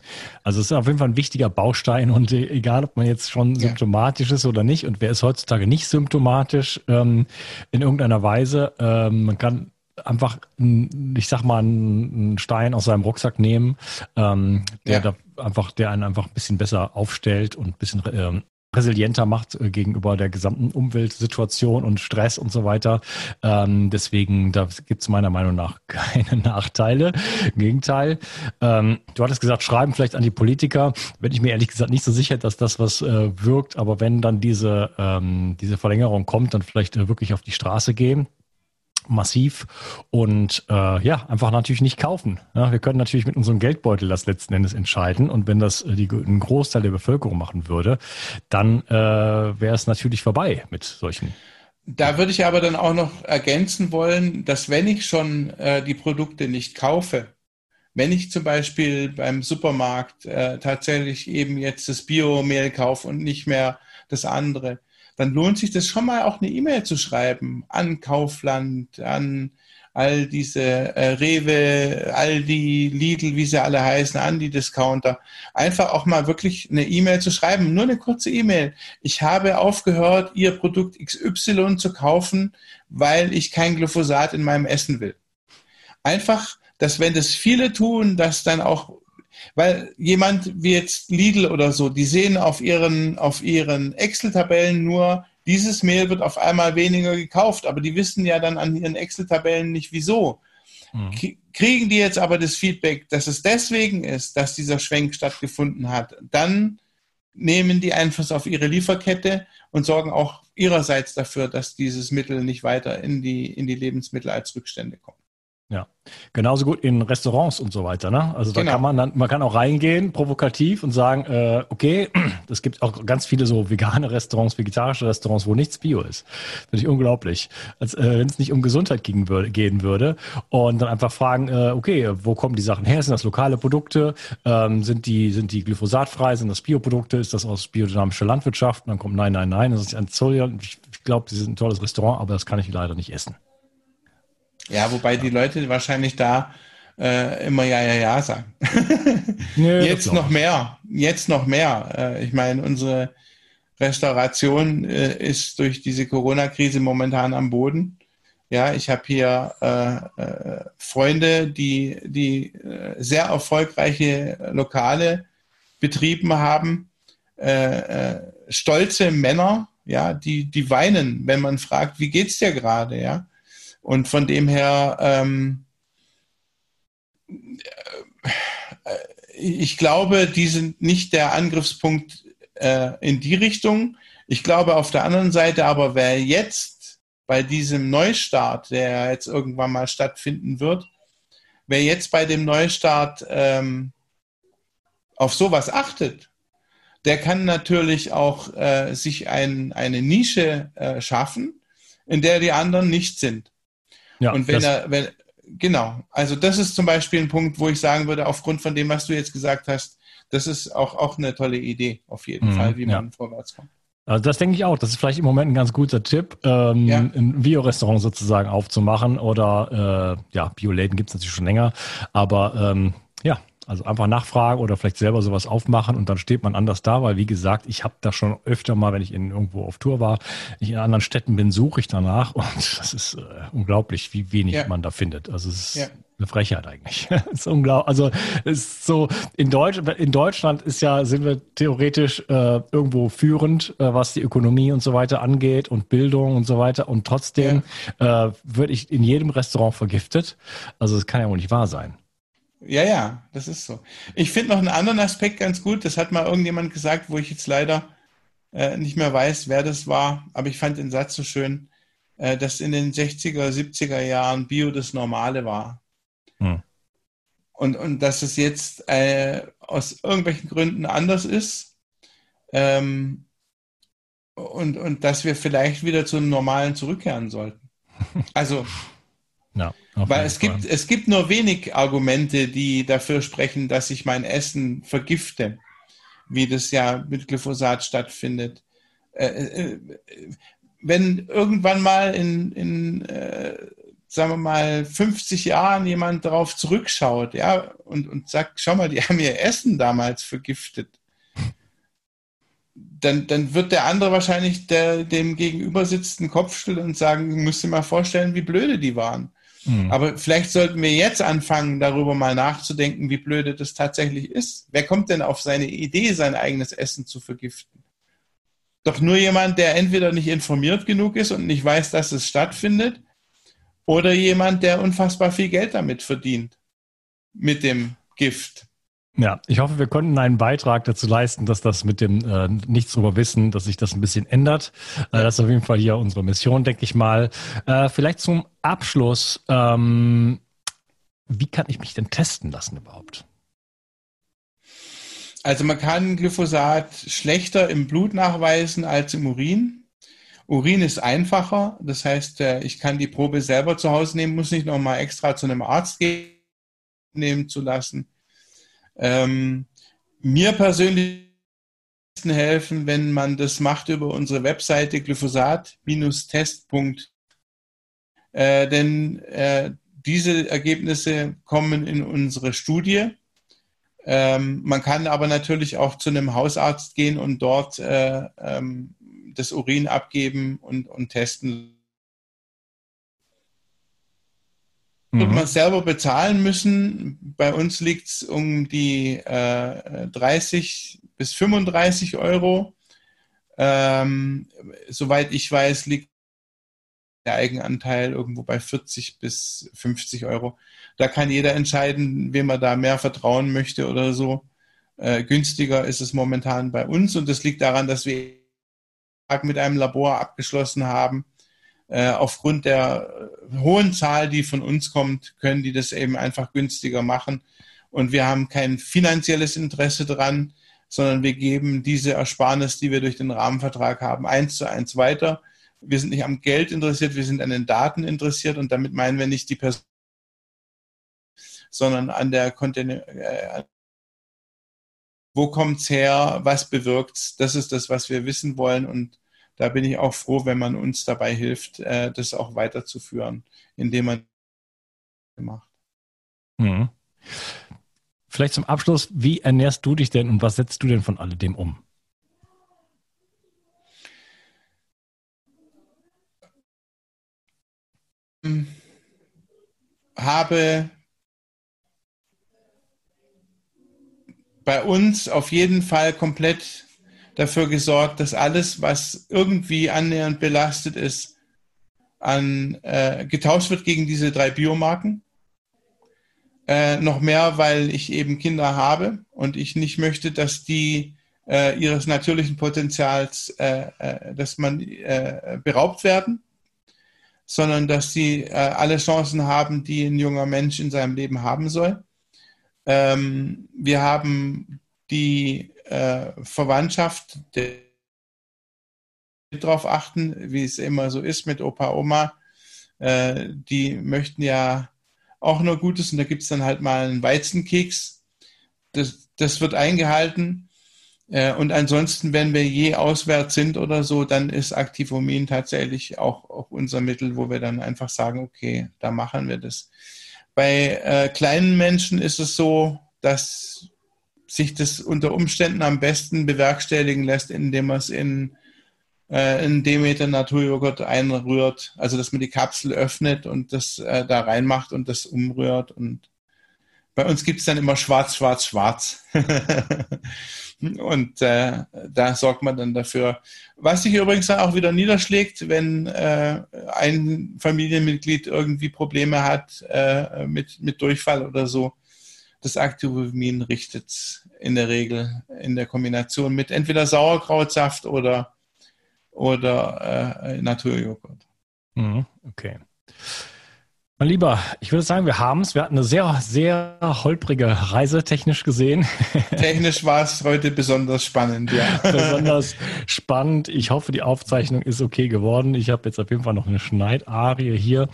also es ist auf jeden Fall ein wichtiger Baustein und e-, egal, ob man jetzt schon ja. symptomatisch ist oder nicht und wer ist heutzutage nicht symptomatisch ähm, in irgendeiner Weise, ähm, man kann einfach, ich sag mal, einen Stein aus seinem Rucksack nehmen, ähm, der ja. da einfach, der einen einfach ein bisschen besser aufstellt und ein bisschen ähm, resilienter macht äh, gegenüber der gesamten Umweltsituation und Stress und so weiter. Ähm, deswegen, da gibt es meiner Meinung nach (laughs) keine Nachteile. Im Gegenteil. Ähm, du hattest gesagt, schreiben vielleicht an die Politiker. Bin ich mir ehrlich gesagt nicht so sicher, dass das was äh, wirkt. Aber wenn dann diese, ähm, diese Verlängerung kommt, dann vielleicht äh, wirklich auf die Straße gehen massiv und äh, ja, einfach natürlich nicht kaufen. Ja, wir können natürlich mit unserem Geldbeutel das letzten Endes entscheiden und wenn das äh, die, ein Großteil der Bevölkerung machen würde, dann äh, wäre es natürlich vorbei mit solchen. Da würde ich aber dann auch noch ergänzen wollen, dass wenn ich schon äh, die Produkte nicht kaufe, wenn ich zum Beispiel beim Supermarkt äh, tatsächlich eben jetzt das Biomehl kaufe und nicht mehr das andere, dann lohnt sich das schon mal auch eine E-Mail zu schreiben an Kaufland, an all diese äh, Rewe, Aldi, Lidl, wie sie alle heißen, an die Discounter. Einfach auch mal wirklich eine E-Mail zu schreiben, nur eine kurze E-Mail. Ich habe aufgehört, Ihr Produkt XY zu kaufen, weil ich kein Glyphosat in meinem Essen will. Einfach, dass wenn das viele tun, dass dann auch weil jemand wie jetzt Lidl oder so, die sehen auf ihren, auf ihren Excel-Tabellen nur, dieses Mehl wird auf einmal weniger gekauft, aber die wissen ja dann an ihren Excel-Tabellen nicht wieso. Mhm. Kriegen die jetzt aber das Feedback, dass es deswegen ist, dass dieser Schwenk stattgefunden hat, dann nehmen die Einfluss auf ihre Lieferkette und sorgen auch ihrerseits dafür, dass dieses Mittel nicht weiter in die, in die Lebensmittel als Rückstände kommt. Ja, genauso gut in Restaurants und so weiter. Ne? Also da Genau. kann man dann, man kann auch reingehen, provokativ und sagen, äh, okay, (clears throat) es gibt auch ganz viele so vegane Restaurants, vegetarische Restaurants, wo nichts Bio ist. Finde ich unglaublich. Als äh, wenn es nicht um Gesundheit gehen würde, gehen würde. Und dann einfach fragen, äh, okay, wo kommen die Sachen her? Sind das lokale Produkte? Ähm, sind die, sind die glyphosatfrei? Sind das Bioprodukte? Ist das aus biodynamischer Landwirtschaft? Und dann kommt nein, nein, nein. Das ist ein Zoll. Ich, ich glaube, sie sind ein tolles Restaurant, aber das kann ich leider nicht essen. Ja, wobei die Leute wahrscheinlich da äh, immer ja, ja, ja sagen. (laughs) Das Jetzt noch mehr. Jetzt noch mehr. Äh, ich meine, unsere Restauration äh, ist durch diese Corona-Krise momentan am Boden. Ja, ich habe hier äh, äh, Freunde, die, die äh, sehr erfolgreiche Lokale betrieben haben, äh, äh, stolze Männer, ja, die, die weinen, wenn man fragt, wie geht's dir gerade, ja. Und von dem her, ähm, ich glaube, die sind nicht der Angriffspunkt äh, in die Richtung. Ich glaube auf der anderen Seite aber, wer jetzt bei diesem Neustart, der jetzt irgendwann mal stattfinden wird, wer jetzt bei dem Neustart ähm, auf sowas achtet, der kann natürlich auch äh, sich ein, eine Nische äh, schaffen, in der die anderen nicht sind. Ja, Und wenn er, wenn, genau, also das ist zum Beispiel ein Punkt, wo ich sagen würde, aufgrund von dem, was du jetzt gesagt hast, das ist auch, auch eine tolle Idee, auf jeden Mhm, Fall, wie ja. man vorwärts kommt. Also das denke ich auch. Das ist vielleicht im Moment ein ganz guter Tipp, ähm, Ja. ein Bio-Restaurant sozusagen aufzumachen oder äh, ja, Bioläden gibt es natürlich schon länger, aber ähm, ja, also einfach nachfragen oder vielleicht selber sowas aufmachen und dann steht man anders da, weil wie gesagt, ich habe da schon öfter mal, wenn ich in, irgendwo auf Tour war, ich in anderen Städten bin, suche ich danach und (laughs) das ist äh, unglaublich, wie wenig Ja. man da findet. Also es ist Ja. eine Frechheit eigentlich. (laughs) es ist unglaublich. Also es ist so in Deutsch, in Deutschland ist ja sind wir theoretisch äh, irgendwo führend, äh, was die Ökonomie und so weiter angeht und Bildung und so weiter und trotzdem äh, würde ich in jedem Restaurant vergiftet. Also es kann ja wohl nicht wahr sein. Ja, ja, das ist so. Ich finde noch einen anderen Aspekt ganz gut, das hat mal irgendjemand gesagt, wo ich jetzt leider äh, nicht mehr weiß, wer das war, aber ich fand den Satz so schön, äh, dass in den 60er, 70er Jahren Bio das Normale war. Hm. Und, und dass es jetzt äh, aus irgendwelchen Gründen anders ist. Ähm, und, und dass wir vielleicht wieder zum Normalen zurückkehren sollten. (laughs) Also, Ja, auf weil es gibt, es gibt nur wenig Argumente, die dafür sprechen, dass ich mein Essen vergifte, wie das ja mit Glyphosat stattfindet. Äh, äh, wenn irgendwann mal in, in äh, sagen wir mal, 50 Jahren jemand darauf zurückschaut, ja, und, und sagt, schau mal, die (laughs) haben ihr Essen damals vergiftet, dann, dann wird der andere wahrscheinlich der, dem gegenüber sitzenden Kopf still und sagen, du musst dir mal vorstellen, wie blöde die waren. Mhm. Aber vielleicht sollten wir jetzt anfangen, darüber mal nachzudenken, wie blöde das tatsächlich ist. Wer kommt denn auf seine Idee, sein eigenes Essen zu vergiften? Doch nur jemand, der entweder nicht informiert genug ist und nicht weiß, dass es stattfindet, oder jemand, der unfassbar viel Geld damit verdient. Mit dem Gift. Ja, ich hoffe, wir konnten einen Beitrag dazu leisten, dass das mit dem äh, Nichts drüber wissen, dass sich das ein bisschen ändert. Äh, das ist auf jeden Fall hier unsere Mission, denke ich mal. Äh, vielleicht zum Abschluss. Ähm, wie kann ich mich denn testen lassen überhaupt? Also man kann Glyphosat schlechter im Blut nachweisen als im Urin. Urin ist einfacher, das heißt, äh, ich kann die Probe selber zu Hause nehmen, muss nicht nochmal extra zu einem Arzt gehen, nehmen zu lassen. Ähm, mir persönlich helfen, wenn man das macht über unsere Webseite glyphosat-test. Äh, denn äh, diese Ergebnisse kommen in unsere Studie. Ähm, man kann aber natürlich auch zu einem Hausarzt gehen und dort äh, ähm, das Urin abgeben und, und testen. Wird Mhm. man selber bezahlen müssen. Bei uns liegt es um die äh, 30 bis 35 Euro. Ähm, soweit ich weiß, liegt der Eigenanteil irgendwo bei 40 bis 50 Euro. Da kann jeder entscheiden, wem er da mehr vertrauen möchte oder so. Äh, günstiger ist es momentan bei uns und das liegt daran, dass wir mit einem Labor abgeschlossen haben, äh, aufgrund der äh, hohen Zahl, die von uns kommt, können die das eben einfach günstiger machen. Und wir haben kein finanzielles Interesse dran, sondern wir geben diese Ersparnis, die wir durch den Rahmenvertrag haben, eins zu eins weiter. Wir sind nicht am Geld interessiert, wir sind an den Daten interessiert und damit meinen wir nicht die Person, sondern an der Kontinent, äh, wo kommt's her, was bewirkt's? Das ist das, was wir wissen wollen und da bin ich auch froh, wenn man uns dabei hilft, äh, das auch weiterzuführen, indem man macht. Mhm. Vielleicht zum Abschluss, wie ernährst du dich denn und was setzt du denn von alledem um? Habe bei uns auf jeden Fall komplett dafür gesorgt, dass alles, was irgendwie annähernd belastet ist, an, äh, getauscht wird gegen diese drei Biomarken. Äh, noch mehr, weil ich eben Kinder habe und ich nicht möchte, dass die äh, ihres natürlichen Potenzials, äh, äh, dass man äh, beraubt werden, sondern dass sie alle Chancen haben, die ein junger Mensch in seinem Leben haben soll. Ähm, wir haben die äh, Verwandtschaft darauf achten, wie es immer so ist mit Opa, Oma. Äh, die möchten ja auch nur Gutes und da gibt es dann halt mal einen Weizenkeks. Das, das wird eingehalten. Äh, und ansonsten, wenn wir je auswärts sind oder so, dann ist Aktivomin tatsächlich auch, auch unser Mittel, wo wir dann einfach sagen, okay, da machen wir das. Bei äh, kleinen Menschen ist es so, dass sich das unter Umständen am besten bewerkstelligen lässt, indem man es in äh, in Demeter Naturjoghurt einrührt, also dass man die Kapsel öffnet und das äh, da reinmacht und das umrührt und bei uns gibt es dann immer schwarz, schwarz, schwarz. (laughs) und äh, da sorgt man dann dafür. Was sich übrigens auch wieder niederschlägt, wenn äh, ein Familienmitglied irgendwie Probleme hat äh, mit, mit Durchfall oder so, das Activomin richtet in der Regel in der Kombination mit entweder Sauerkrautsaft oder, oder äh, Naturjoghurt. Mhm, okay. Mein Lieber, ich würde sagen, wir haben es. Wir hatten eine sehr, sehr holprige Reise technisch gesehen. (laughs) Technisch war es heute besonders spannend, ja. (laughs) besonders spannend. Ich hoffe, die Aufzeichnung ist okay geworden. Ich habe jetzt auf jeden Fall noch eine Schneidarie hier.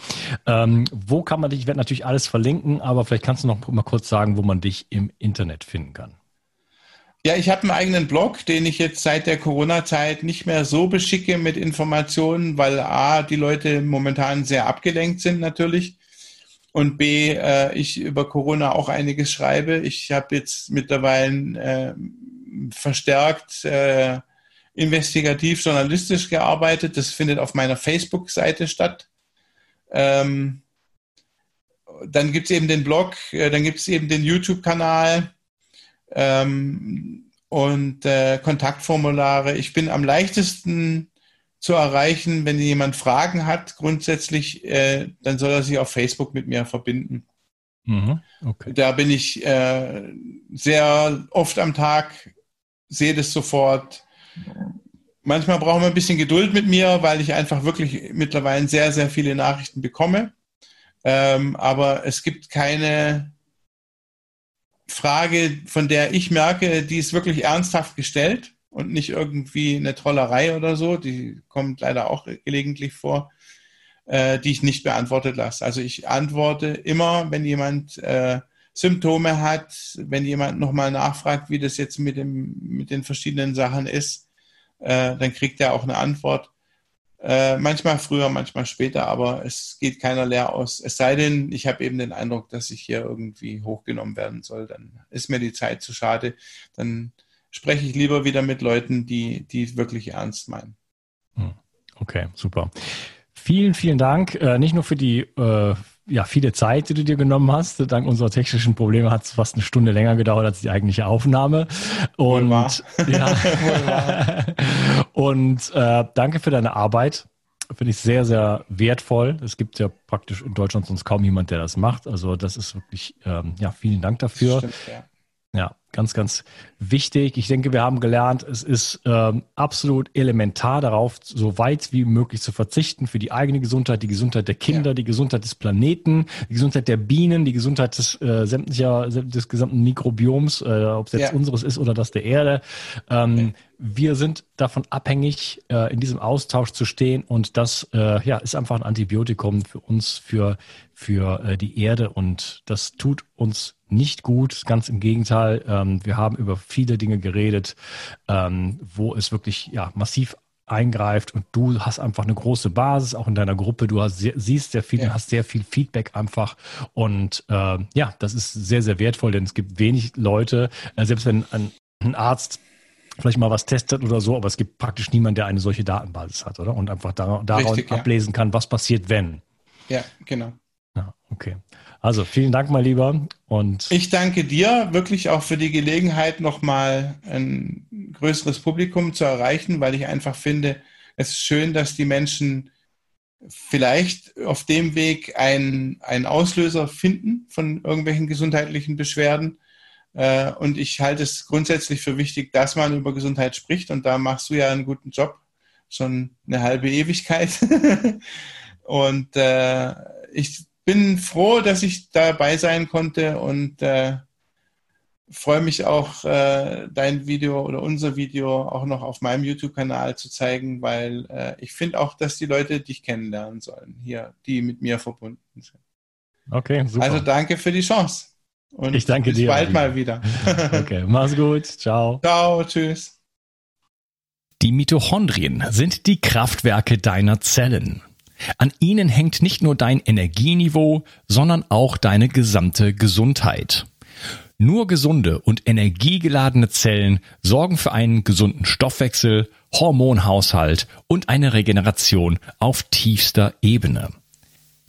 Ähm, wo kann man dich, ich werde natürlich alles verlinken, aber vielleicht kannst du noch mal kurz sagen, wo man dich im Internet finden kann. Ja, ich habe einen eigenen Blog, den ich jetzt seit der Corona-Zeit nicht mehr so beschicke mit Informationen, weil A, die Leute momentan sehr abgelenkt sind natürlich und B, äh, ich über Corona auch einiges schreibe. Ich habe jetzt mittlerweile äh, verstärkt äh, investigativ journalistisch gearbeitet. Das findet auf meiner Facebook-Seite statt. Ähm, dann gibt es eben den Blog, äh, dann gibt es eben den YouTube-Kanal ähm, und äh, Kontaktformulare. Ich bin am leichtesten zu erreichen, wenn jemand Fragen hat, grundsätzlich, äh, dann soll er sich auf Facebook mit mir verbinden. Mhm, okay. Da bin ich äh, sehr oft am Tag, sehe das sofort. Manchmal brauchen wir ein bisschen Geduld mit mir, weil ich einfach wirklich mittlerweile sehr, sehr viele Nachrichten bekomme. Ähm, aber es gibt keine Frage, von der ich merke, die ist wirklich ernsthaft gestellt und nicht irgendwie eine Trollerei oder so. Die kommt leider auch gelegentlich vor, äh, die ich nicht beantwortet lasse. Also ich antworte immer, wenn jemand äh, Symptome hat, wenn jemand nochmal nachfragt, wie das jetzt mit, dem, mit den verschiedenen Sachen ist, äh, dann kriegt er auch eine Antwort. Äh, manchmal früher, manchmal später, aber es geht keiner leer aus. Es sei denn, ich habe eben den Eindruck, dass ich hier irgendwie hochgenommen werden soll, dann ist mir die Zeit zu schade. Dann spreche ich lieber wieder mit Leuten, die, die wirklich ernst meinen. Hm. Okay, super. Vielen, vielen Dank. Äh, nicht nur für die äh, ja, viele Zeit, die du dir genommen hast. Dank unserer technischen Probleme hat es fast eine Stunde länger gedauert als die eigentliche Aufnahme. Und (laughs) ja, (laughs) und äh, danke für deine Arbeit. Finde ich sehr, sehr wertvoll. Es gibt ja praktisch in Deutschland sonst kaum jemand, der das macht. Also das ist wirklich, ähm, ja, vielen Dank dafür. Stimmt, ja. Ja, ganz, ganz wichtig. Ich denke, wir haben gelernt, es ist ähm, absolut elementar darauf, so weit wie möglich zu verzichten für die eigene Gesundheit, die Gesundheit der Kinder, ja. die Gesundheit des Planeten, die Gesundheit der Bienen, die Gesundheit des äh, sämtlicher des gesamten Mikrobioms, äh, ob es jetzt ja. unseres ist oder das der Erde. Ähm, ja. Wir sind davon abhängig, äh, in diesem Austausch zu stehen und das äh, ja, ist einfach ein Antibiotikum für uns, für, für äh, die Erde und das tut uns nicht gut, ganz im Gegenteil. Ähm, wir haben über viele Dinge geredet, ähm, wo es wirklich ja, massiv eingreift und du hast einfach eine große Basis, auch in deiner Gruppe. Du hast sehr, siehst sehr viel, ja. hast sehr viel Feedback einfach und äh, ja, das ist sehr, sehr wertvoll, denn es gibt wenig Leute, äh, selbst wenn ein, ein Arzt vielleicht mal was testet oder so, aber es gibt praktisch niemanden, der eine solche Datenbasis hat, oder? Und einfach daraus Richtig, ablesen ja. kann, was passiert, wenn. Ja, genau. Ja, okay. Also vielen Dank mal lieber und ich danke dir wirklich auch für die Gelegenheit, nochmal ein größeres Publikum zu erreichen, weil ich einfach finde, es ist schön, dass die Menschen vielleicht auf dem Weg einen, einen Auslöser finden von irgendwelchen gesundheitlichen Beschwerden. Äh, und ich halte es grundsätzlich für wichtig, dass man über Gesundheit spricht. Und da machst du ja einen guten Job, schon eine halbe Ewigkeit. (laughs) und äh, ich bin froh, dass ich dabei sein konnte und äh, freue mich auch, äh, dein Video oder unser Video auch noch auf meinem YouTube-Kanal zu zeigen, weil äh, ich finde auch, dass die Leute dich kennenlernen sollen, hier, die mit mir verbunden sind. Okay, super. Also danke für die Chance. Und ich danke bis dir. Bis bald mal wieder. (laughs) (laughs) okay, mach's gut. Ciao. Ciao, tschüss. Die Mitochondrien sind die Kraftwerke deiner Zellen. An ihnen hängt nicht nur dein Energieniveau, sondern auch deine gesamte Gesundheit. Nur gesunde und energiegeladene Zellen sorgen für einen gesunden Stoffwechsel, Hormonhaushalt und eine Regeneration auf tiefster Ebene.